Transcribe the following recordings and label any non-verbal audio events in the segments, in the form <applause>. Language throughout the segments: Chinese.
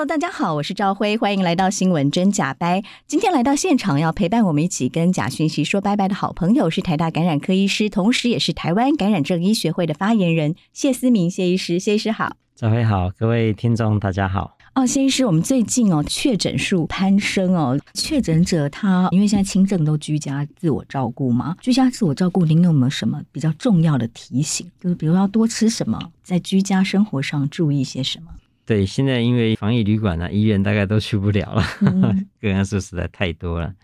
Hello，大家好，我是赵辉，欢迎来到新闻真假掰。今天来到现场要陪伴我们一起跟假讯息说拜拜的好朋友是台大感染科医师，同时也是台湾感染症医学会的发言人谢思明谢医师。谢医师好，赵辉好，各位听众大家好。哦，谢医师，我们最近哦确诊数攀升哦，确诊者他因为现在轻症都居家自我照顾嘛，居家自我照顾，您有没有什么比较重要的提醒？就是比如要多吃什么，在居家生活上注意些什么？对，现在因为防疫旅馆呢，医院大概都去不了了，嗯、<laughs> 个案数实在太多了，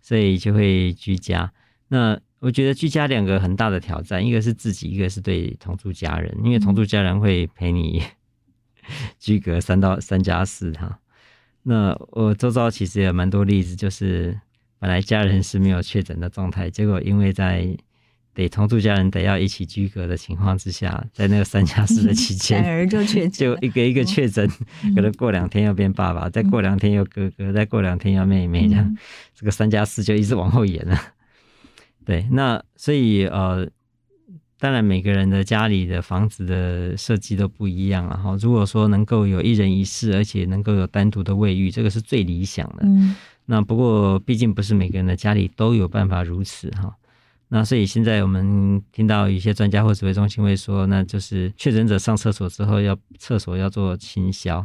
所以就会居家。那我觉得居家两个很大的挑战，一个是自己，一个是对同住家人，因为同住家人会陪你 <laughs> 居隔三到三加四哈。那我周遭其实也有蛮多例子，就是本来家人是没有确诊的状态，结果因为在得同住家人得要一起居隔的情况之下，在那个三加四的期间，<laughs> 就确诊，就一个一个确诊，嗯、可能过两天又变爸爸，嗯、再过两天又哥哥，再过两天又妹妹，这样，嗯、这个三加四就一直往后延了。对，那所以呃，当然每个人的家里的房子的设计都不一样，然后如果说能够有一人一室，而且能够有单独的卫浴，这个是最理想的。嗯、那不过毕竟不是每个人的家里都有办法如此哈。那所以现在我们听到一些专家或指挥中心会说，那就是确诊者上厕所之后要厕所要做清消。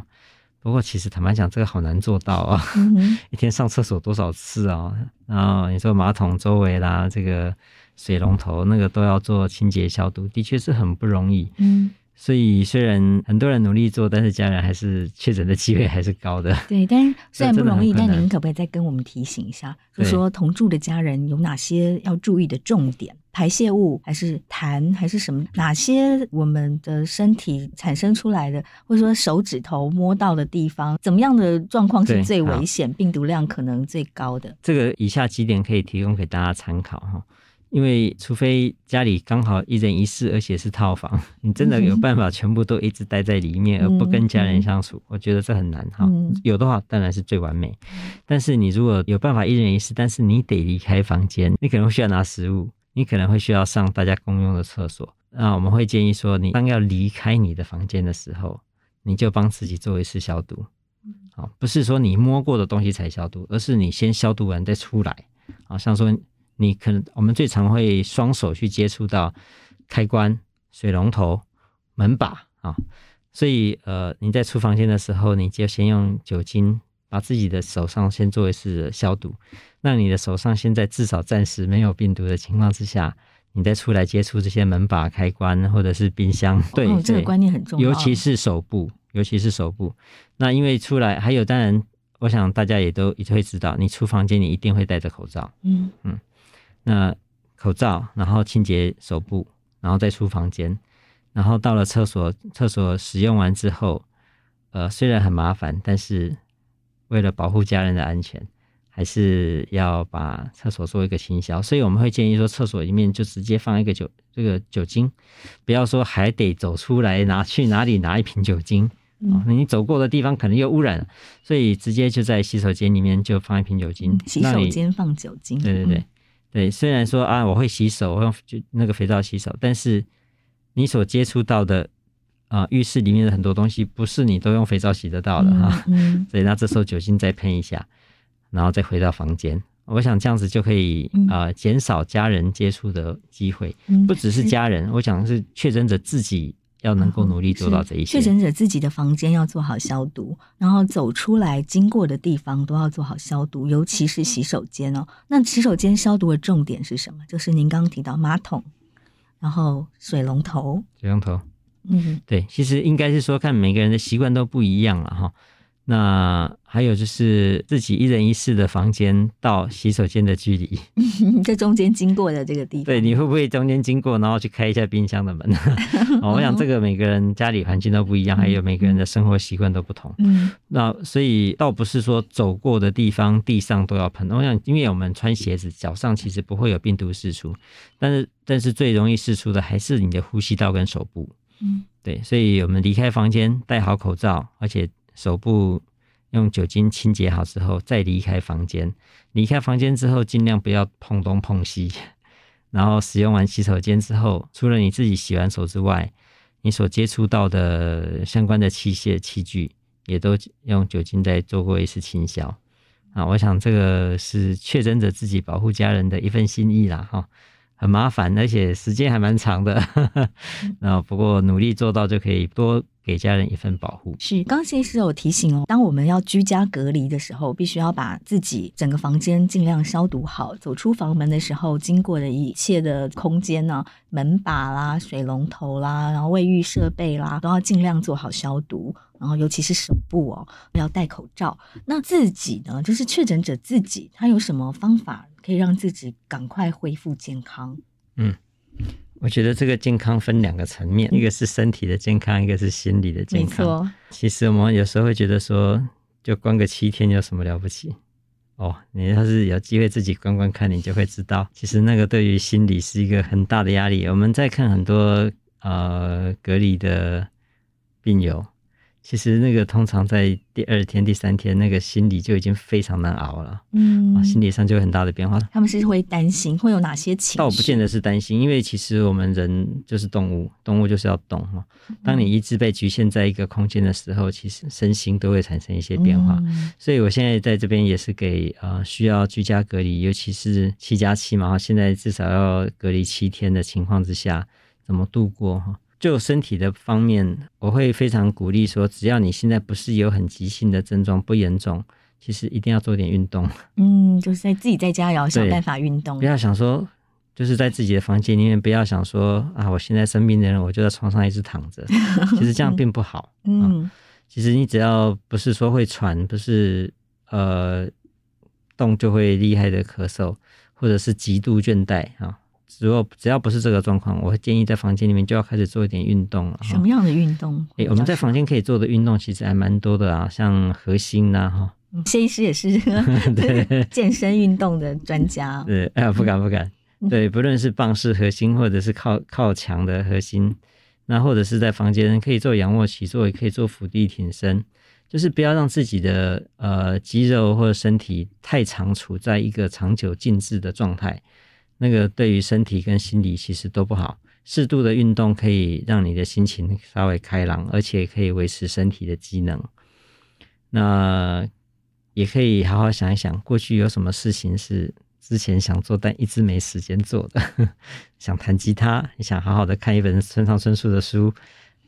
不过其实坦白讲，这个好难做到啊，嗯、<laughs> 一天上厕所多少次啊？然后你说马桶周围啦，这个水龙头那个都要做清洁消毒，的确是很不容易。嗯。所以虽然很多人努力做，但是家人还是确诊的机会还是高的。对，但是 <laughs> 虽然不容易，但您可不可以再跟我们提醒一下，就说同住的家人有哪些要注意的重点？排泄物还是痰还是什么？哪些我们的身体产生出来的，或者说手指头摸到的地方，怎么样的状况是最危险，病毒量可能最高的？这个以下几点可以提供给大家参考哈。因为除非家里刚好一人一室，而且是套房，<laughs> 你真的有办法全部都一直待在里面，而不跟家人相处，嗯、我觉得这很难哈。嗯、有的话当然是最完美，但是你如果有办法一人一室，但是你得离开房间，你可能会需要拿食物，你可能会需要上大家公用的厕所，那我们会建议说，你当要离开你的房间的时候，你就帮自己做一次消毒，好，不是说你摸过的东西才消毒，而是你先消毒完再出来，好像说。你可能我们最常会双手去接触到开关、水龙头、门把啊，所以呃你在出房间的时候，你就先用酒精把自己的手上先做一次消毒，让你的手上现在至少暂时没有病毒的情况之下，你再出来接触这些门把、开关或者是冰箱，对，哦、这个观念很重要，尤其是手部，尤其是手部。那因为出来还有，当然我想大家也都也会知道，你出房间你一定会戴着口罩，嗯。嗯。那口罩，然后清洁手部，然后再出房间，然后到了厕所，厕所使用完之后，呃，虽然很麻烦，但是为了保护家人的安全，还是要把厕所做一个清消。所以我们会建议说，厕所里面就直接放一个酒这个酒精，不要说还得走出来拿去哪里拿一瓶酒精，嗯，你走过的地方可能又污染了，所以直接就在洗手间里面就放一瓶酒精。嗯，洗手间放酒精，对对对。嗯对，虽然说啊，我会洗手，我用就那个肥皂洗手，但是你所接触到的啊，浴室里面的很多东西，不是你都用肥皂洗得到的哈。嗯嗯、<laughs> 所以那这时候酒精再喷一下，然后再回到房间，我想这样子就可以啊，减少家人接触的机会。嗯、不只是家人，我想是确诊者自己。要能够努力做到这一些，确诊者自己的房间要做好消毒，然后走出来经过的地方都要做好消毒，尤其是洗手间哦。那洗手间消毒的重点是什么？就是您刚刚提到马桶，然后水龙头，水龙头，嗯，对，其实应该是说看每个人的习惯都不一样了哈。那还有就是自己一人一室的房间到洗手间的距离，<laughs> 在中间经过的这个地方，对，你会不会中间经过，然后去开一下冰箱的门？<laughs> 哦，我想这个每个人家里环境都不一样，还有每个人的生活习惯都不同。嗯，那所以倒不是说走过的地方地上都要喷。我想，因为我们穿鞋子，脚上其实不会有病毒释出，但是但是最容易释出的还是你的呼吸道跟手部。嗯，对，所以我们离开房间戴好口罩，而且。手部用酒精清洁好之后，再离开房间。离开房间之后，尽量不要碰东碰西。<laughs> 然后使用完洗手间之后，除了你自己洗完手之外，你所接触到的相关的器械器具，也都用酒精再做过一次清消。啊，我想这个是确诊者自己保护家人的一份心意啦，哈，很麻烦，而且时间还蛮长的。<laughs> 那不过努力做到就可以多。给家人一份保护。是，刚谢医师有提醒哦，当我们要居家隔离的时候，必须要把自己整个房间尽量消毒好。走出房门的时候，经过的一切的空间呢，门把啦、水龙头啦，然后卫浴设备啦，都要尽量做好消毒。然后，尤其是手部哦，要戴口罩。那自己呢，就是确诊者自己，他有什么方法可以让自己赶快恢复健康？嗯。我觉得这个健康分两个层面，一个是身体的健康，一个是心理的健康。其实我们有时候会觉得说，就关个七天有什么了不起？哦，你要是有机会自己关关看，你就会知道，其实那个对于心理是一个很大的压力。我们在看很多呃隔离的病友。其实那个通常在第二天、第三天，那个心理就已经非常难熬了。嗯，心理上就有很大的变化。他们是会担心会有哪些情绪？倒不见得是担心，因为其实我们人就是动物，动物就是要动哈。当你一直被局限在一个空间的时候，其实身心都会产生一些变化。嗯、所以我现在在这边也是给呃需要居家隔离，尤其是七加七嘛，现在至少要隔离七天的情况之下，怎么度过哈？就身体的方面，我会非常鼓励说，只要你现在不是有很急性的症状，不严重，其实一定要做点运动。<laughs> 嗯，就是在自己在家也要想办法运动。不要想说，就是在自己的房间里面，不要想说啊，我现在生病的人，我就在床上一直躺着。<laughs> 其实这样并不好。嗯、啊，其实你只要不是说会喘，不是呃动就会厉害的咳嗽，或者是极度倦怠啊。如果只要不是这个状况，我会建议在房间里面就要开始做一点运动了。什么样的运动？哎、欸，我们在房间可以做的运动其实还蛮多的啊，像核心呐，哈。谢医师也是 <laughs> 对健身运动的专家。对，哎呀，不敢不敢。对，不论是棒式核心，或者是靠靠墙的核心，那或者是在房间可以做仰卧起坐，也可以做伏地挺身，就是不要让自己的呃肌肉或者身体太长处在一个长久静置的状态。那个对于身体跟心理其实都不好。适度的运动可以让你的心情稍微开朗，而且可以维持身体的机能。那也可以好好想一想，过去有什么事情是之前想做但一直没时间做的。<laughs> 想弹吉他，你想好好的看一本村上春树的书，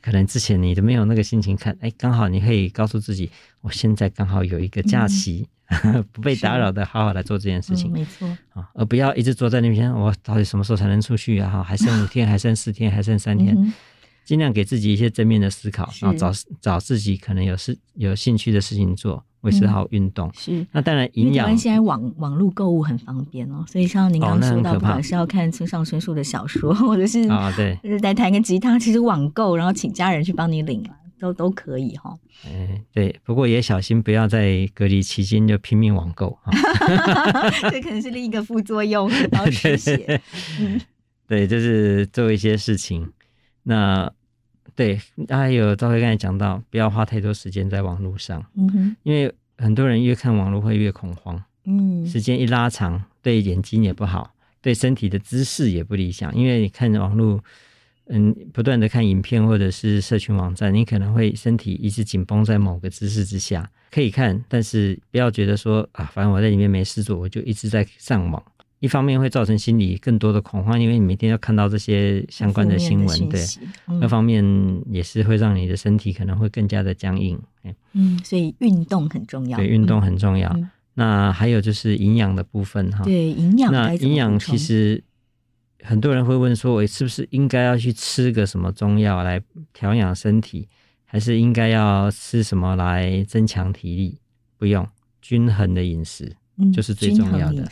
可能之前你都没有那个心情看。哎，刚好你可以告诉自己，我现在刚好有一个假期。嗯 <laughs> 不被打扰的，好好来做这件事情，嗯、没错啊，而不要一直坐在那边。我到底什么时候才能出去啊？还剩五天，<laughs> 还剩四天，还剩三天，尽、嗯、量给自己一些正面的思考，然后找找自己可能有事有兴趣的事情做，维持好运动。是，那当然营养。现在网网络购物很方便哦，所以像您刚刚说到，不管是要看村上春树的小说，<laughs> 或者是啊，对，就是来弹个吉他，其实网购，然后请家人去帮你领都都可以哈，嗯，对，不过也小心不要在隔离期间就拼命网购哈，<laughs> 这可能是另一个副作用，要失血。<laughs> 嗯，对，就是做一些事情。那对，还有赵辉刚才讲到，不要花太多时间在网络上，嗯哼，因为很多人越看网络会越恐慌，嗯，时间一拉长，对眼睛也不好，对身体的姿势也不理想，因为你看网络。嗯，不断的看影片或者是社群网站，你可能会身体一直紧绷在某个姿势之下。可以看，但是不要觉得说啊，反正我在里面没事做，我就一直在上网。一方面会造成心理更多的恐慌，因为你每天要看到这些相关的新闻，对。那、嗯、方面也是会让你的身体可能会更加的僵硬。嗯，所以运动很重要。对，运动很重要。嗯、那还有就是营养的部分哈。对，营养。那营养其实。很多人会问说：“我是不是应该要去吃个什么中药来调养身体，还是应该要吃什么来增强体力？不用，均衡的饮食就是最重要的。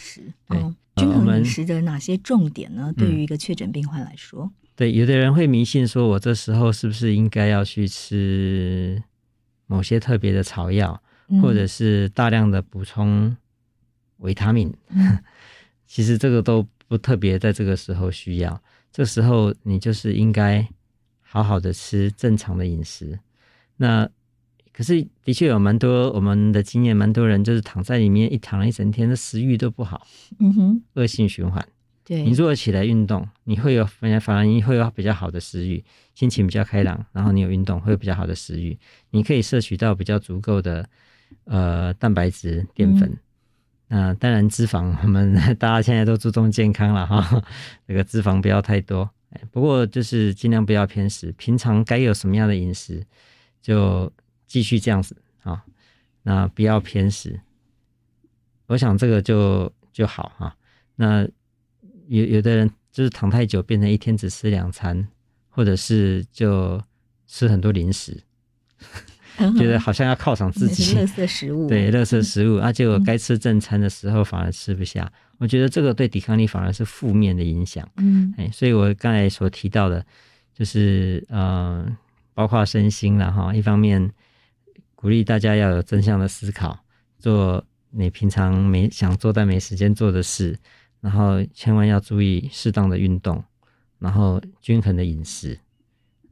对，均衡饮食的哪些重点呢？对于一个确诊病患来说，嗯，对，有的人会迷信说，我这时候是不是应该要去吃某些特别的草药，嗯，或者是大量的补充维他命？嗯，<laughs> 其实这个都不特别在这个时候需要。这时候你就是应该好好的吃正常的饮食。那可是的确有蛮多我们的经验，蛮多人就是躺在里面一躺了一整天，的食欲都不好，嗯哼，恶性循环。对，你如果起来运动，你会有反而反而你会有比较好的食欲，心情比较开朗，然后你有运动会有比较好的食欲，你可以摄取到比较足够的呃蛋白质、淀粉。嗯那当然，脂肪我们大家现在都注重健康了哈，<laughs> 这个脂肪不要太多，不过就是尽量不要偏食，平常该有什么样的饮食就继续这样子啊，那不要偏食，我想这个就就好哈。那有有的人就是躺太久，变成一天只吃两餐，或者是就吃很多零食。觉得好像要犒赏自己，垃圾食物，对，垃圾食物，啊，结果该吃正餐的时候反而吃不下，嗯。我觉得这个对抵抗力反而是负面的影响。嗯，哎，所以我刚才所提到的，就是呃，包括身心了哈。一方面鼓励大家要有正向的思考，做你平常没想做但没时间做的事，然后千万要注意适当的运动，然后均衡的饮食，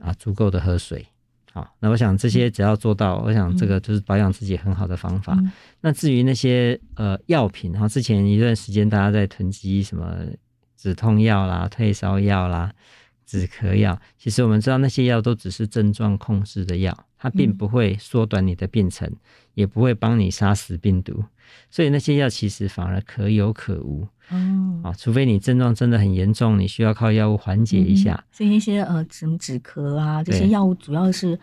啊，足够的喝水。好，那我想这些只要做到，我想这个就是保养自己很好的方法。嗯、那至于那些呃药品，然后，之前一段时间大家在囤积什么止痛药啦、退烧药啦、止咳药，其实我们知道那些药都只是症状控制的药，它并不会缩短你的病程，嗯、也不会帮你杀死病毒，所以那些药其实反而可有可无。哦，啊，除非你症状真的很严重，你需要靠药物缓解一下。嗯、所以那些呃，什么止咳啊，这些药物主要是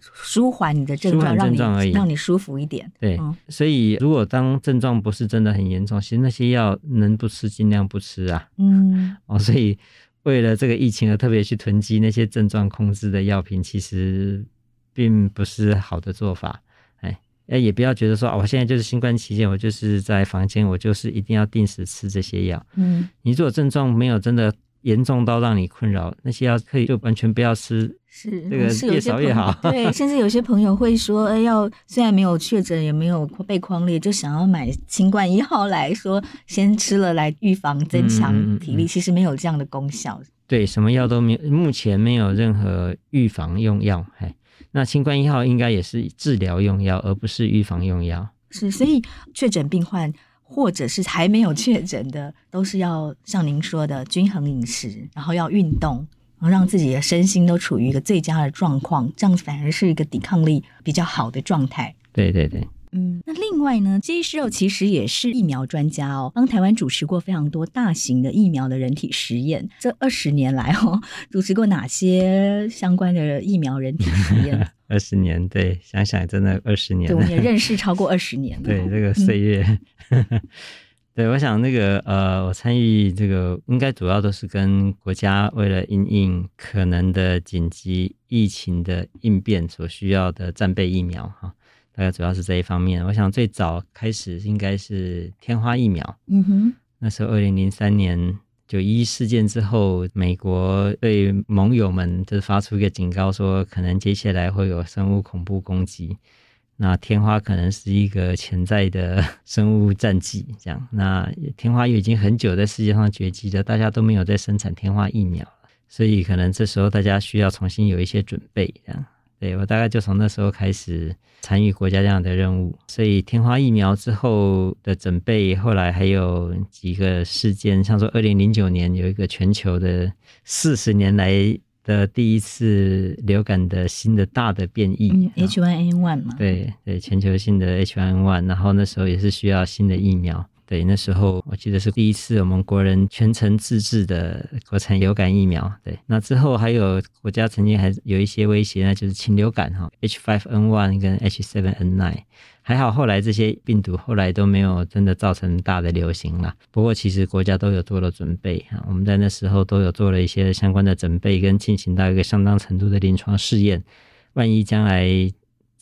舒缓你的症状，症状而已，让你舒服一点。对，嗯、所以如果当症状不是真的很严重，其实那些药能不吃尽量不吃啊。嗯，哦，所以为了这个疫情而特别去囤积那些症状控制的药品，其实并不是好的做法。哎，也不要觉得说，我现在就是新冠期间，我就是在房间，我就是一定要定时吃这些药。嗯，你如果症状没有真的严重到让你困扰，那些药可以就完全不要吃。是，这个越少越好。对，甚至有些朋友会说，哎，要虽然没有确诊，也没有被框列，就想要买新冠一号来说，先吃了来预防增强体力，嗯，其实没有这样的功效。对，什么药都没有，目前没有任何预防用药。嘿。那清冠一号应该也是治疗用药，而不是预防用药。是，所以确诊病患或者是还没有确诊的，都是要像您说的均衡饮食，然后要运动，然后让自己的身心都处于一个最佳的状况，这样反而是一个抵抗力比较好的状态。对对对。嗯，那另外呢，这医师哦，其实也是疫苗专家哦，帮台湾主持过非常多大型的疫苗的人体实验。这二十年来哦，主持过哪些相关的疫苗人体实验？<laughs> 二十年，对，想想真的二十年。对，我们也认识超过二十年了。对，这个岁月。嗯、<laughs> 对，我想那个呃，我参与这个，应该主要都是跟国家为了应应可能的紧急疫情的应变所需要的战备疫苗哈。大概主要是这一方面。我想最早开始应该是天花疫苗。嗯哼，那时候二零零三年九一一事件之后，美国对盟友们就是发出一个警告，说可能接下来会有生物恐怖攻击。那天花可能是一个潜在的 <laughs> 生物战剂。这样，那天花又已经很久在世界上绝迹了，大家都没有在生产天花疫苗，所以可能这时候大家需要重新有一些准备。这样。对，我大概就从那时候开始参与国家这样的任务，所以天花疫苗之后的准备，后来还有几个事件，像说二零零九年有一个全球的四十年来的第一次流感的新的大的变异，H1N1 嘛，对对，全球性的 H1N1，然后那时候也是需要新的疫苗。对，那时候我记得是第一次我们国人全程自制的国产流感疫苗。对，那之后还有国家曾经还有一些威胁，那就是禽流感哈，H5N1 跟 H7N9。还好后来这些病毒后来都没有真的造成大的流行了。不过其实国家都有做了准备哈，我们在那时候都有做了一些相关的准备，跟进行到一个相当程度的临床试验。万一将来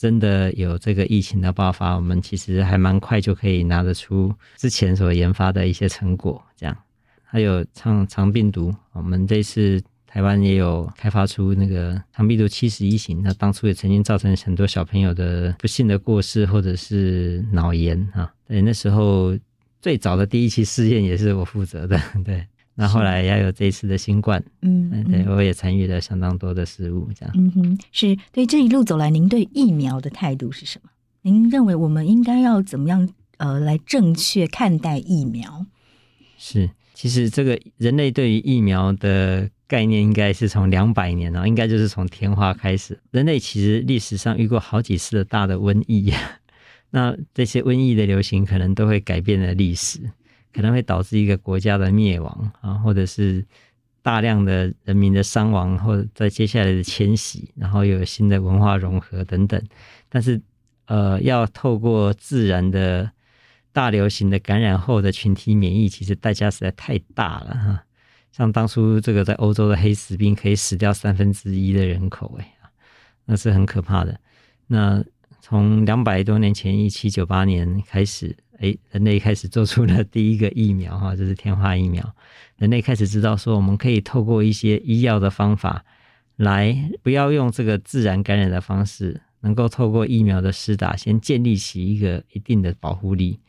真的有这个疫情的爆发，我们其实还蛮快就可以拿得出之前所研发的一些成果。这样，还有肠肠病毒，我们这次台湾也有开发出那个肠病毒七十一型，那当初也曾经造成很多小朋友的不幸的过世或者是脑炎啊。对，那时候最早的第一期试验也是我负责的，<laughs> 对。那后来也有这一次的新冠，嗯，对，我也参与了相当多的事物，这样。嗯哼，是对这一路走来，您对疫苗的态度是什么？您认为我们应该要怎么样呃来正确看待疫苗？是，其实这个人类对于疫苗的概念，应该是从两百年了，应该就是从天花开始。人类其实历史上遇过好几次的大的瘟疫，<laughs> 那这些瘟疫的流行可能都会改变了历史。可能会导致一个国家的灭亡啊，或者是大量的人民的伤亡，或者在接下来的迁徙，然后又有新的文化融合等等。但是，呃，要透过自然的大流行的感染后的群体免疫，其实代价实在太大了哈。像当初这个在欧洲的黑死病，可以死掉三分之一的人口，哎，那是很可怕的。那从两百多年前，一七九八年开始。诶，人类开始做出了第一个疫苗哈，这是天花疫苗。人类开始知道说，我们可以透过一些医药的方法，来不要用这个自然感染的方式，能够透过疫苗的施打，先建立起一个一定的保护力。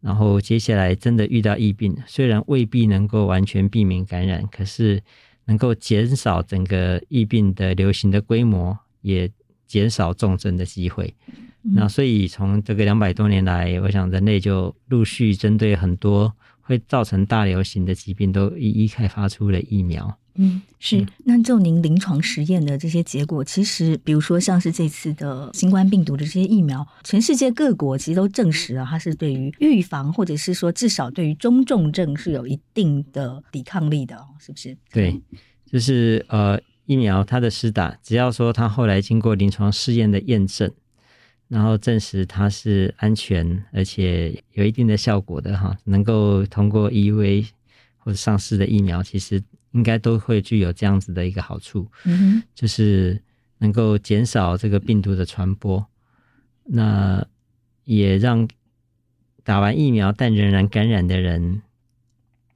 然后接下来真的遇到疫病，虽然未必能够完全避免感染，可是能够减少整个疫病的流行的规模，也减少重症的机会。那所以从这个两百多年来，我想人类就陆续针对很多会造成大流行的疾病，都一一开发出了疫苗。嗯，是。那就您临床实验的这些结果，其实比如说像是这次的新冠病毒的这些疫苗，全世界各国其实都证实了它是对于预防，或者是说至少对于中重症是有一定的抵抗力的，是不是？对，就是呃，疫苗它的施打，只要说它后来经过临床试验的验证。然后证实它是安全，而且有一定的效果的哈，能够通过 EUA 或者上市的疫苗，其实应该都会具有这样子的一个好处，嗯哼，就是能够减少这个病毒的传播，那也让打完疫苗但仍然感染的人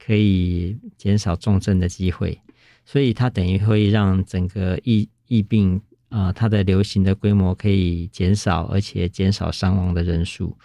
可以减少重症的机会，所以它等于会让整个疫疫病。啊、呃，它的流行的规模可以减少，而且减少伤亡的人数。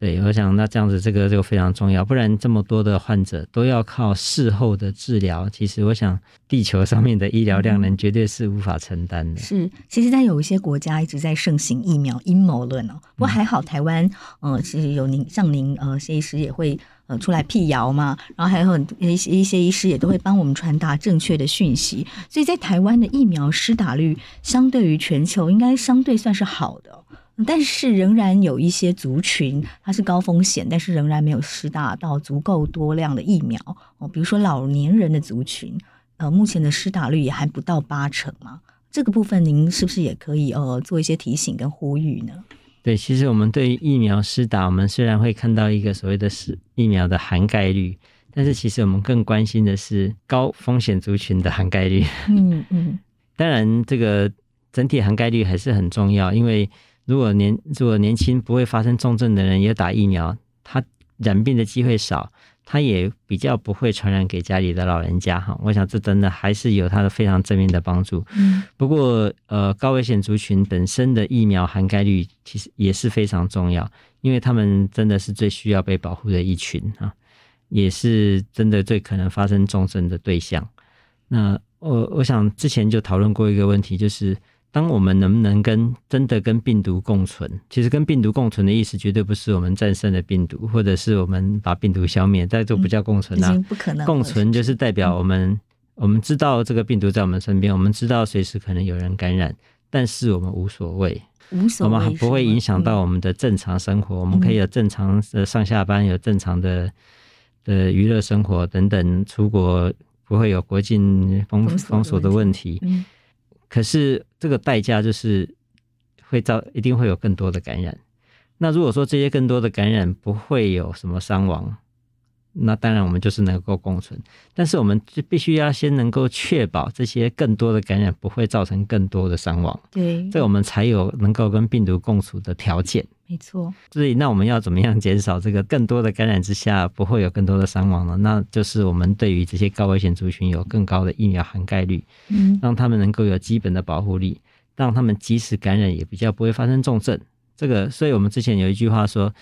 对，我想那这样子，这个就非常重要，不然这么多的患者都要靠事后的治疗，其实我想地球上面的医疗量能绝对是无法承担的。是，其实，在有一些国家一直在盛行疫苗阴谋论哦，不过还好，台湾，呃，其实有您像您，呃，谢医师也会。呃，出来辟谣嘛，然后还有很一些一些医师也都会帮我们传达正确的讯息，所以在台湾的疫苗施打率相对于全球应该相对算是好的，但是仍然有一些族群它是高风险，但是仍然没有施打到足够多量的疫苗哦，比如说老年人的族群，呃，目前的施打率也还不到八成嘛，这个部分您是不是也可以呃做一些提醒跟呼吁呢？对，其实我们对于疫苗施打，我们虽然会看到一个所谓的是疫苗的涵盖率，但是其实我们更关心的是高风险族群的涵盖率。<laughs> 嗯嗯，当然这个整体涵盖率还是很重要，因为如果年如果年轻不会发生重症的人也打疫苗，他染病的机会少。它也比较不会传染给家里的老人家哈，我想这真的还是有它的非常正面的帮助。嗯，不过呃，高危险族群本身的疫苗涵盖率其实也是非常重要，因为他们真的是最需要被保护的一群啊，也是真的最可能发生重症的对象。那我我想之前就讨论过一个问题，就是。当我们能不能跟真的跟病毒共存？其实跟病毒共存的意思，绝对不是我们战胜了病毒，或者是我们把病毒消灭，这就不叫共存啊！不可能。共存就是代表我们，我们知道这个病毒在我们身边，我们知道随时可能有人感染，但是我们无所谓，无所谓，我们还不会影响到我们的正常生活，我们可以有正常的上下班，有正常的的娱乐生活等等，出国不会有国境封封锁的问题。可是这个代价就是会造，一定会有更多的感染。那如果说这些更多的感染不会有什么伤亡，那当然我们就是能够共存。但是我们就必须要先能够确保这些更多的感染不会造成更多的伤亡。对，这我们才有能够跟病毒共处的条件。没错。所以那我们要怎么样减少这个更多的感染之下不会有更多的伤亡呢？那就是我们对于这些高危险族群有更高的疫苗涵盖率，嗯，让他们能够有基本的保护力，让他们即使感染也比较不会发生重症。这个，所以我们之前有一句话说。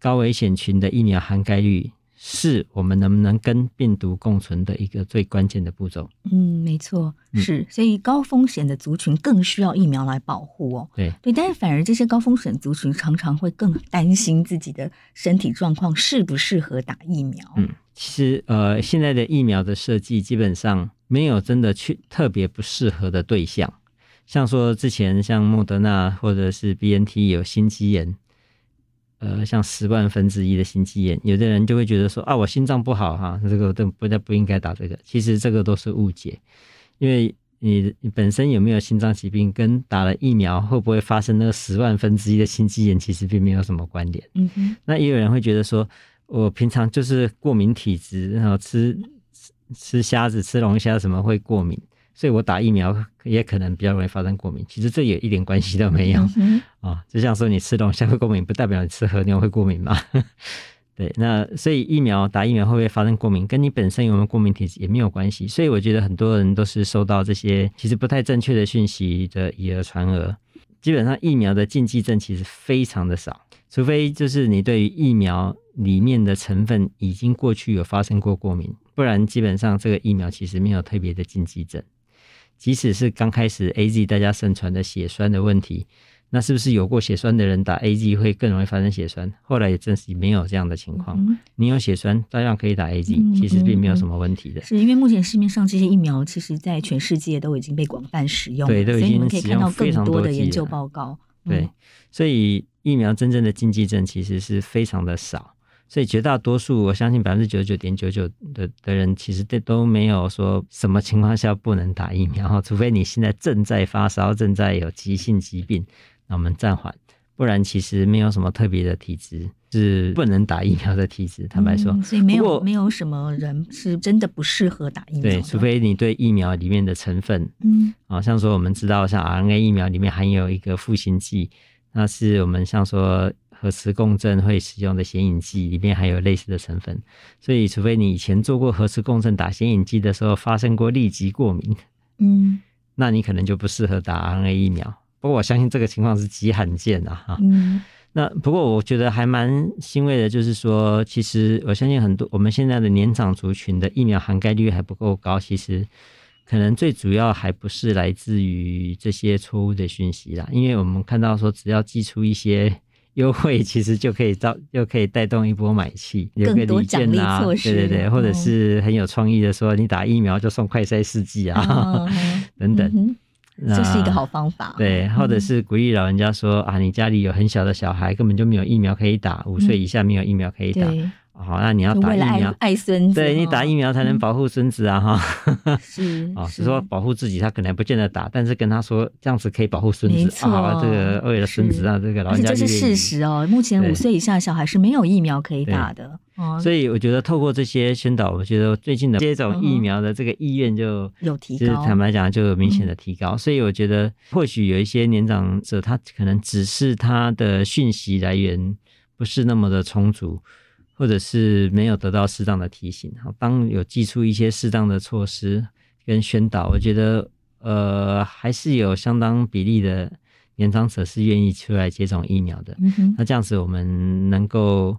高危险群的疫苗涵盖率是我们能不能跟病毒共存的一个最关键的步骤。嗯，没错，是。所以高风险的族群更需要疫苗来保护哦。对对，但是反而这些高风险族群常常会更担心自己的身体状况适不适合打疫苗。嗯，其实呃，现在的疫苗的设计基本上没有真的去特别不适合的对象，像说之前像莫德纳或者是 BNT 有心肌炎。呃，像十万分之一的心肌炎，有的人就会觉得说啊，我心脏不好哈，这个都不不应该打这个。其实这个都是误解，因为你你本身有没有心脏疾病，跟打了疫苗会不会发生那个十万分之一的心肌炎，其实并没有什么关联。嗯哼。那也有人会觉得说，我平常就是过敏体质，然后吃吃虾子、吃龙虾什么会过敏。所以我打疫苗也可能比较容易发生过敏，其实这也一点关系都没有啊、嗯 <laughs> 哦。就像说你吃龙虾会过敏，不代表你吃和牛会过敏嘛。<laughs> 对，那所以疫苗打疫苗会不会发生过敏，跟你本身有没有过敏体质也没有关系。所以我觉得很多人都是收到这些其实不太正确的讯息的以讹传讹。基本上疫苗的禁忌症其实非常的少，除非就是你对于疫苗里面的成分已经过去有发生过过敏，不然基本上这个疫苗其实没有特别的禁忌症。即使是刚开始 AZ 大家盛传的血栓的问题，那是不是有过血栓的人打 AZ 会更容易发生血栓？后来也证实没有这样的情况。嗯、你有血栓，照样可以打 AZ，、嗯、其实并没有什么问题的。是因为目前市面上这些疫苗，其实在全世界都已经被广泛使用，对，都已经可以看到更多的研究报告。对，所以疫苗真正的禁忌症其实是非常的少。所以绝大多数，我相信百分之九十九点九九的的人，其实都都没有说什么情况下不能打疫苗，<laughs> 除非你现在正在发烧，正在有急性疾病，那我们暂缓，不然其实没有什么特别的体质是不能打疫苗的体质。坦白说，嗯、所以没有没有什么人是真的不适合打疫苗。对，除非你对疫苗里面的成分，嗯，啊，像说我们知道，像 RNA 疫苗里面含有一个复形剂，那是我们像说。核磁共振会使用的显影剂里面含有类似的成分，所以除非你以前做过核磁共振打显影剂的时候发生过立即过敏，嗯，那你可能就不适合打 RNA 疫苗。不过我相信这个情况是极罕见的哈。嗯，那不过我觉得还蛮欣慰的，就是说，其实我相信很多我们现在的年长族群的疫苗涵盖率还不够高，其实可能最主要还不是来自于这些错误的讯息啦，因为我们看到说只要寄出一些。优惠其实就可以造，就可以带动一波买气，有个礼券啊，对对对，或者是很有创意的说，你打疫苗就送快筛试剂啊，<laughs> 哦、等等，这是一个好方法。对，或者是鼓励老人家说啊，你家里有很小的小孩，根本就没有疫苗可以打，五岁以下没有疫苗可以打。嗯好，那你要打疫苗，爱孙子，对，你打疫苗才能保护孙子啊！哈、<laughs> 嗯，是 <laughs> 哦，是。说保护自己，他可能不见得打，但是跟他说这样子可以保护孙子，啊，这个为了孙子啊，这个老人家这是事实哦。目前五岁以下小孩是没有疫苗可以打的，哦，所以我觉得透过这些宣导，我觉得最近的接种疫苗的这个意愿就有提高，坦白讲就有明显的提高。所以我觉得或许有一些年长者，他可能只是他的讯息来源不是那么的充足。或者是没有得到适当的提醒，好，当有寄出一些适当的措施跟宣导，我觉得呃还是有相当比例的年长者是愿意出来接种疫苗的。嗯，那这样子我们能够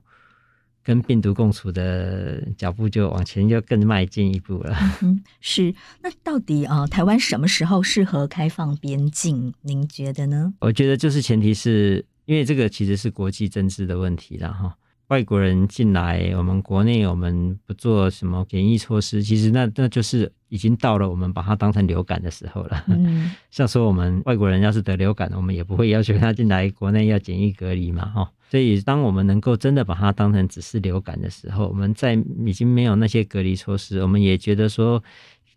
跟病毒共处的脚步就往前就更迈进一步了。嗯，<laughs> 是。那到底啊，台湾什么时候适合开放边境？您觉得呢？我觉得就是前提是因为这个其实是国际政治的问题了哈。外国人进来，我们国内我们不做什么检疫措施，其实那那就是已经到了我们把它当成流感的时候了。嗯，<laughs> 像说我们外国人要是得流感，我们也不会要求他进来国内要检疫隔离嘛，哈。所以当我们能够真的把它当成只是流感的时候，我们在已经没有那些隔离措施，我们也觉得说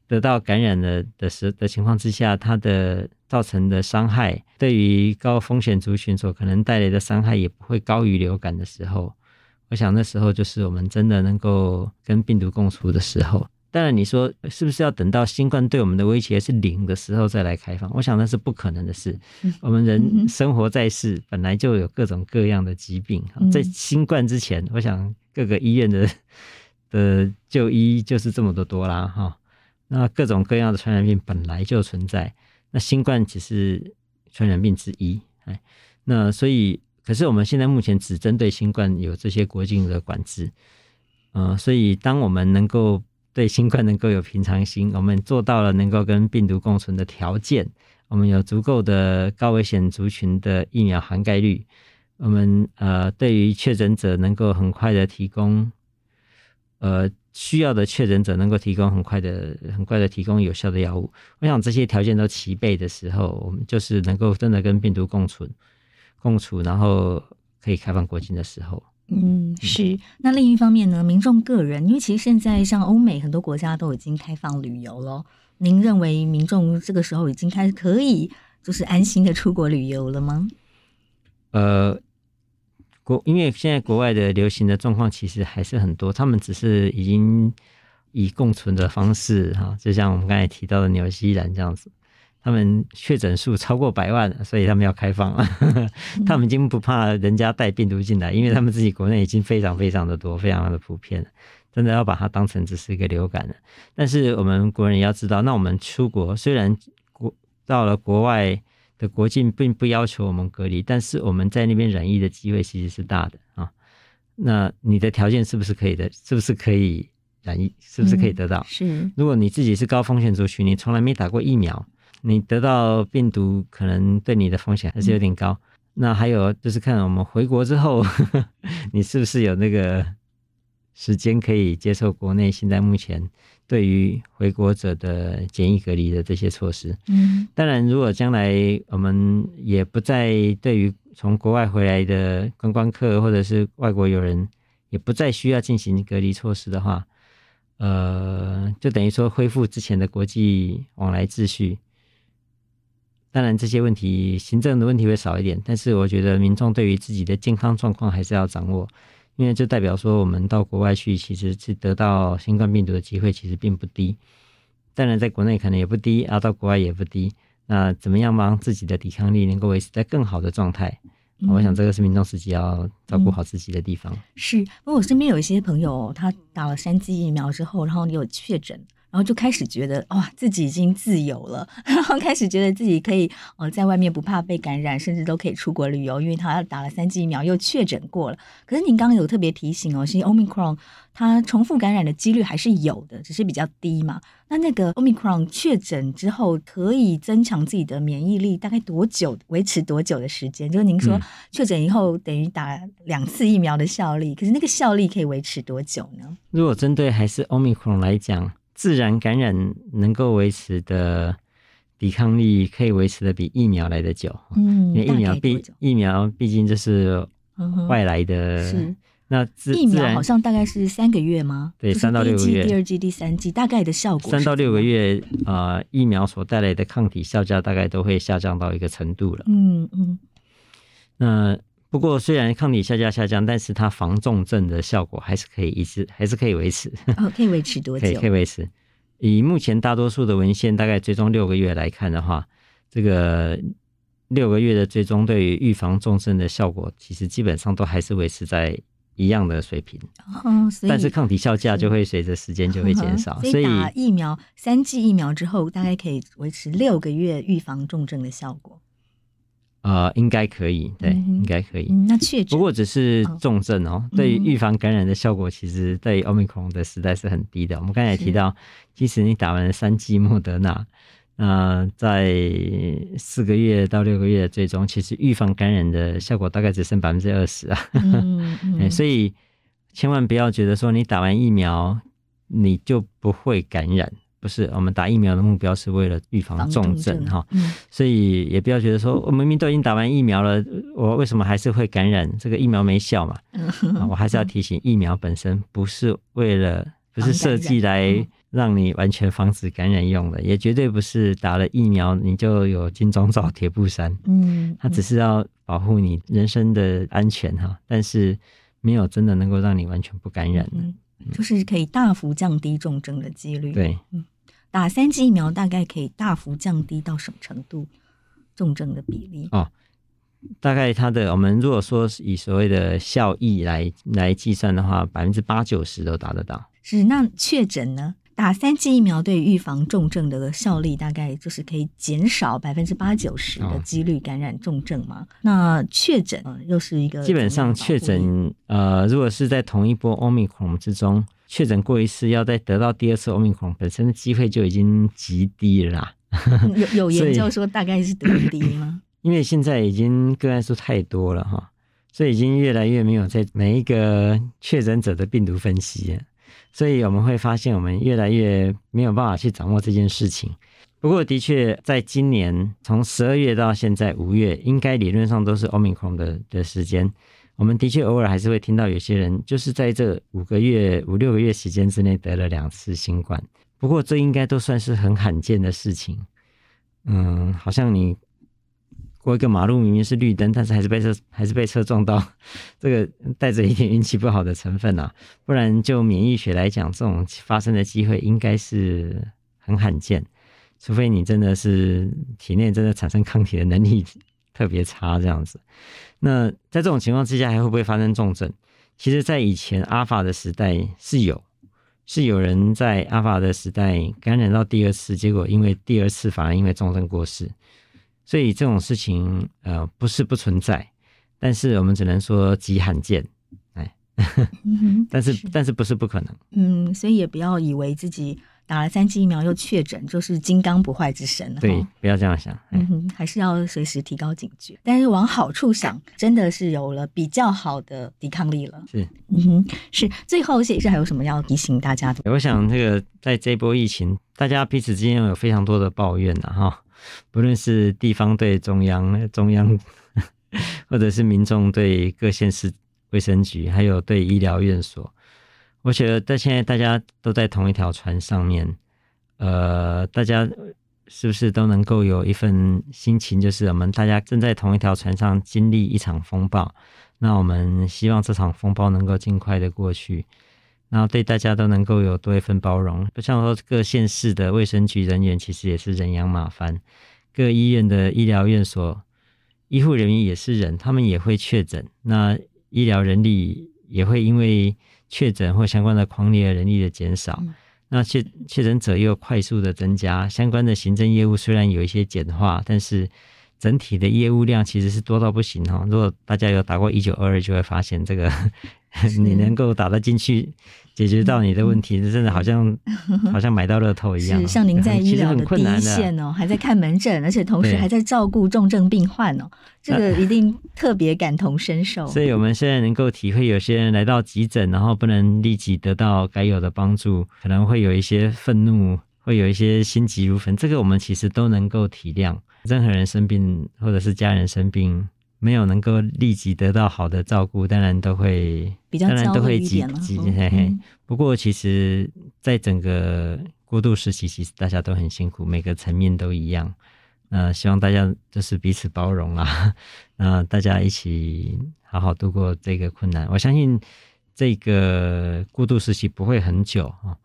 得到感染的的时的情况之下，它的造成的伤害对于高风险族群所可能带来的伤害也不会高于流感的时候。我想那时候就是我们真的能够跟病毒共处的时候。当然，你说是不是要等到新冠对我们的威胁是零的时候再来开放？我想那是不可能的事。我们人生活在世，本来就有各种各样的疾病。在新冠之前，我想各个医院的的就医就是这么多多啦，哈。那各种各样的传染病本来就存在，那新冠只是传染病之一。哎，那所以，可是我们现在目前只针对新冠有这些国境的管制。嗯，所以当我们能够对新冠能够有平常心，我们做到了能够跟病毒共存的条件，我们有足够的高危险族群的疫苗涵盖率，我们呃对于确诊者能够很快的提供，呃需要的确诊者能够提供很快的很快的提供有效的药物。我想这些条件都齐备的时候，我们就是能够真的跟病毒共存共处，然后可以开放国境的时候。嗯，是。那另一方面呢，民众个人，因为其实现在像欧美很多国家都已经开放旅游了，您认为民众这个时候已经开始可以就是安心的出国旅游了吗？呃，国因为现在国外的流行的状况其实还是很多，他们只是已经以共存的方式哈，就像我们刚才提到的纽西兰这样子。他们确诊数超过百万，所以他们要开放了。他们已经不怕人家带病毒进来，因为他们自己国内已经非常非常的多，非常的普遍，真的要把它当成只是一个流感了。但是我们国人也要知道，那我们出国虽然国到了国外的国境并不要求我们隔离，但是我们在那边染疫的机会其实是大的啊。那你的条件是不是可以的？是不是可以染疫？是不是可以得到？嗯、是。如果你自己是高风险族群，你从来没打过疫苗。你得到病毒可能对你的风险还是有点高。嗯、那还有就是看我们回国之后，<laughs> 你是不是有那个时间可以接受国内现在目前对于回国者的检疫隔离的这些措施？嗯，当然，如果将来我们也不再对于从国外回来的观光客或者是外国友人也不再需要进行隔离措施的话，呃，就等于说恢复之前的国际往来秩序。当然，这些问题行政的问题会少一点，但是我觉得民众对于自己的健康状况还是要掌握，因为这代表说我们到国外去，其实是得到新冠病毒的机会其实并不低。当然，在国内可能也不低，啊，到国外也不低。那怎么样帮自己的抵抗力能够维持在更好的状态？嗯，我想这个是民众自己要照顾好自己的地方。嗯，是，不过我身边有一些朋友，他打了三剂疫苗之后，然后你有确诊。然后就开始觉得哇，自己已经自由了，<laughs> 然后开始觉得自己可以呃在外面不怕被感染，甚至都可以出国旅游，因为他打了三剂疫苗又确诊过了。可是您刚刚有特别提醒哦，其实 Omicron 它重复感染的几率还是有的，只是比较低嘛。那那个 Omicron 确诊之后可以增强自己的免疫力，大概多久维持多久的时间？就是您说确诊以后等于打两次疫苗的效力，可是那个效力可以维持多久呢？如果针对还是 Omicron 来讲。自然感染能够维持的抵抗力，可以维持的比疫苗来得久。嗯，因为疫苗毕疫苗毕竟就是外来的。嗯、是。那自疫苗好像大概是三个月吗？对，三到六个月。第二季、第三季大概的效果。三到六个月，呃，疫苗所带来的抗体效价大概都会下降到一个程度了。嗯嗯。那。不过，虽然抗体下降下降，但是它防重症的效果还是可以一直，还是可以维持。哦，可以维持多久？<laughs> 可以，可以维持。以目前大多数的文献，大概追踪六个月来看的话，这个六个月的追踪对于预防重症的效果，其实基本上都还是维持在一样的水平。哦，所以但是抗体效价就会随着时间就会减少。所以打疫苗三剂疫苗之后，大概可以维持六个月预防重症的效果。呃，应该可以，对，嗯、应该可以。嗯、那确诊，不过只是重症哦。哦对于预防感染的效果，其实对于 Omicron 的时代是很低的。我们刚才也提到，即使你打完了三剂莫德纳，呃，在四个月到六个月的追踪，其实预防感染的效果大概只剩百分之二十啊。<laughs> 所以千万不要觉得说你打完疫苗你就不会感染。不是，我们打疫苗的目标是为了预防重症哈，嗯、所以也不要觉得说我明明都已经打完疫苗了，我为什么还是会感染？这个疫苗没效嘛？嗯、我还是要提醒，疫苗本身不是为了，不是设计来让你完全防止感染用的，也绝对不是打了疫苗你就有金钟罩铁布衫。嗯，它只是要保护你人身的安全哈，但是没有真的能够让你完全不感染的。嗯，就是可以大幅降低重症的几率。对，嗯，打三剂疫苗大概可以大幅降低到什么程度重症的比例？哦，大概它的我们如果说以所谓的效益来来计算的话，百分之八九十都达得到。是，那确诊呢？打三剂疫苗对预防重症的效力，大概就是可以减少百分之八九十的几率感染重症嘛？哦、那确诊、呃、又是一个基本上确诊呃，如果是在同一波 Omicron 之中确诊过一次，要再得到第二次 Omicron 本身的机会就已经极低了啦。有 <laughs> 有研究说大概是多低吗？<coughs> 因为现在已经个案数太多了哈，所以已经越来越没有在每一个确诊者的病毒分析了。所以我们会发现，我们越来越没有办法去掌握这件事情。不过，的确，在今年从十二月到现在五月，应该理论上都是 Omicron 的的时间。我们的确偶尔还是会听到有些人就是在这五个月、五六个月时间之内得了两次新冠。不过，这应该都算是很罕见的事情。嗯，好像你。过一个马路明明是绿灯，但是还是被车还是被车撞到，<laughs> 这个带着一点运气不好的成分啊，不然就免疫学来讲，这种发生的机会应该是很罕见，除非你真的是体内真的产生抗体的能力特别差这样子。那在这种情况之下，还会不会发生重症？其实，在以前阿法的时代是有，是有人在阿法的时代感染到第二次，结果因为第二次反而因为重症过世。所以这种事情，呃，不是不存在，但是我们只能说极罕见，哎，<laughs> 但是，是但是不是不可能？嗯，所以也不要以为自己打了三剂疫苗又确诊就是金刚不坏之身，对，不要这样想，嗯哼，还是要随时提高警觉。但是往好处想，真的是有了比较好的抵抗力了。是，嗯哼，是。最后谢医师还有什么要提醒大家的？我想这个在这波疫情，大家彼此之间有非常多的抱怨呐，哈。不论是地方对中央、中央，或者是民众对各县市卫生局，还有对医疗院所，我觉得在现在大家都在同一条船上面，呃，大家是不是都能够有一份心情，就是我们大家正在同一条船上经历一场风暴，那我们希望这场风暴能够尽快的过去。然后对大家都能够有多一份包容，不像说各县市的卫生局人员其实也是人仰马翻，各医院的医疗院所医护人员也是人，他们也会确诊，那医疗人力也会因为确诊或相关的匡列人力的减少，那确确诊者又快速的增加，相关的行政业务虽然有一些简化，但是整体的业务量其实是多到不行哈。如果大家有打过一九二二，就会发现这个。<laughs> 你能够打得进去，解决到你的问题，真的好像 <laughs> 好像买到乐透一样。是像您在医疗的第一线哦，还在看门诊，而且同时还在照顾重症病患哦，这个一定特别感同身受。所以我们现在能够体会，有些人来到急诊，然后不能立即得到该有的帮助，可能会有一些愤怒，会有一些心急如焚。这个我们其实都能够体谅。任何人生病，或者是家人生病。没有能够立即得到好的照顾，当然都会，比较当然都会急急嘿嘿。不过，其实，在整个过渡时期，其实大家都很辛苦，每个层面都一样。呃，希望大家就是彼此包容啦，那 <laughs> 大家一起好好度过这个困难。我相信这个过渡时期不会很久啊。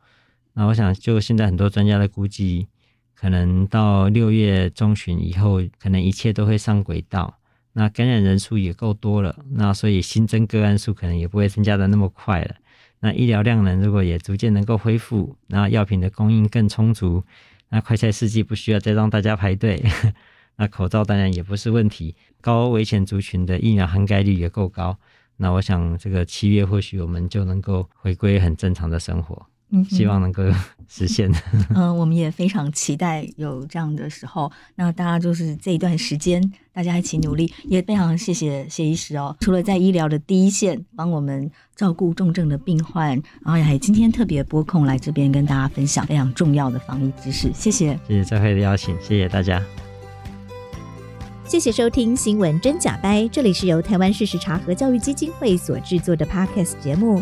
那我想，就现在很多专家的估计，可能到六月中旬以后，可能一切都会上轨道。那感染人数也够多了，那所以新增个案数可能也不会增加的那么快了。那医疗量能如果也逐渐能够恢复，那药品的供应更充足，那快筛试剂不需要再让大家排队，<laughs> 那口罩当然也不是问题。高危险族群的疫苗涵盖率也够高，那我想这个七月或许我们就能够回归很正常的生活。希望能够实现。<laughs> 嗯，我们也非常期待有这样的时候。那大家就是这一段时间，大家一起努力，也非常谢谢谢医师哦。除了在医疗的第一线帮我们照顾重症的病患，然后还今天特别拨空来这边跟大家分享非常重要的防疫知识。谢谢，谢谢再会的邀请，谢谢大家。谢谢收听《新闻真假掰》，这里是由台湾事实查核教育基金会所制作的 Podcast 节目。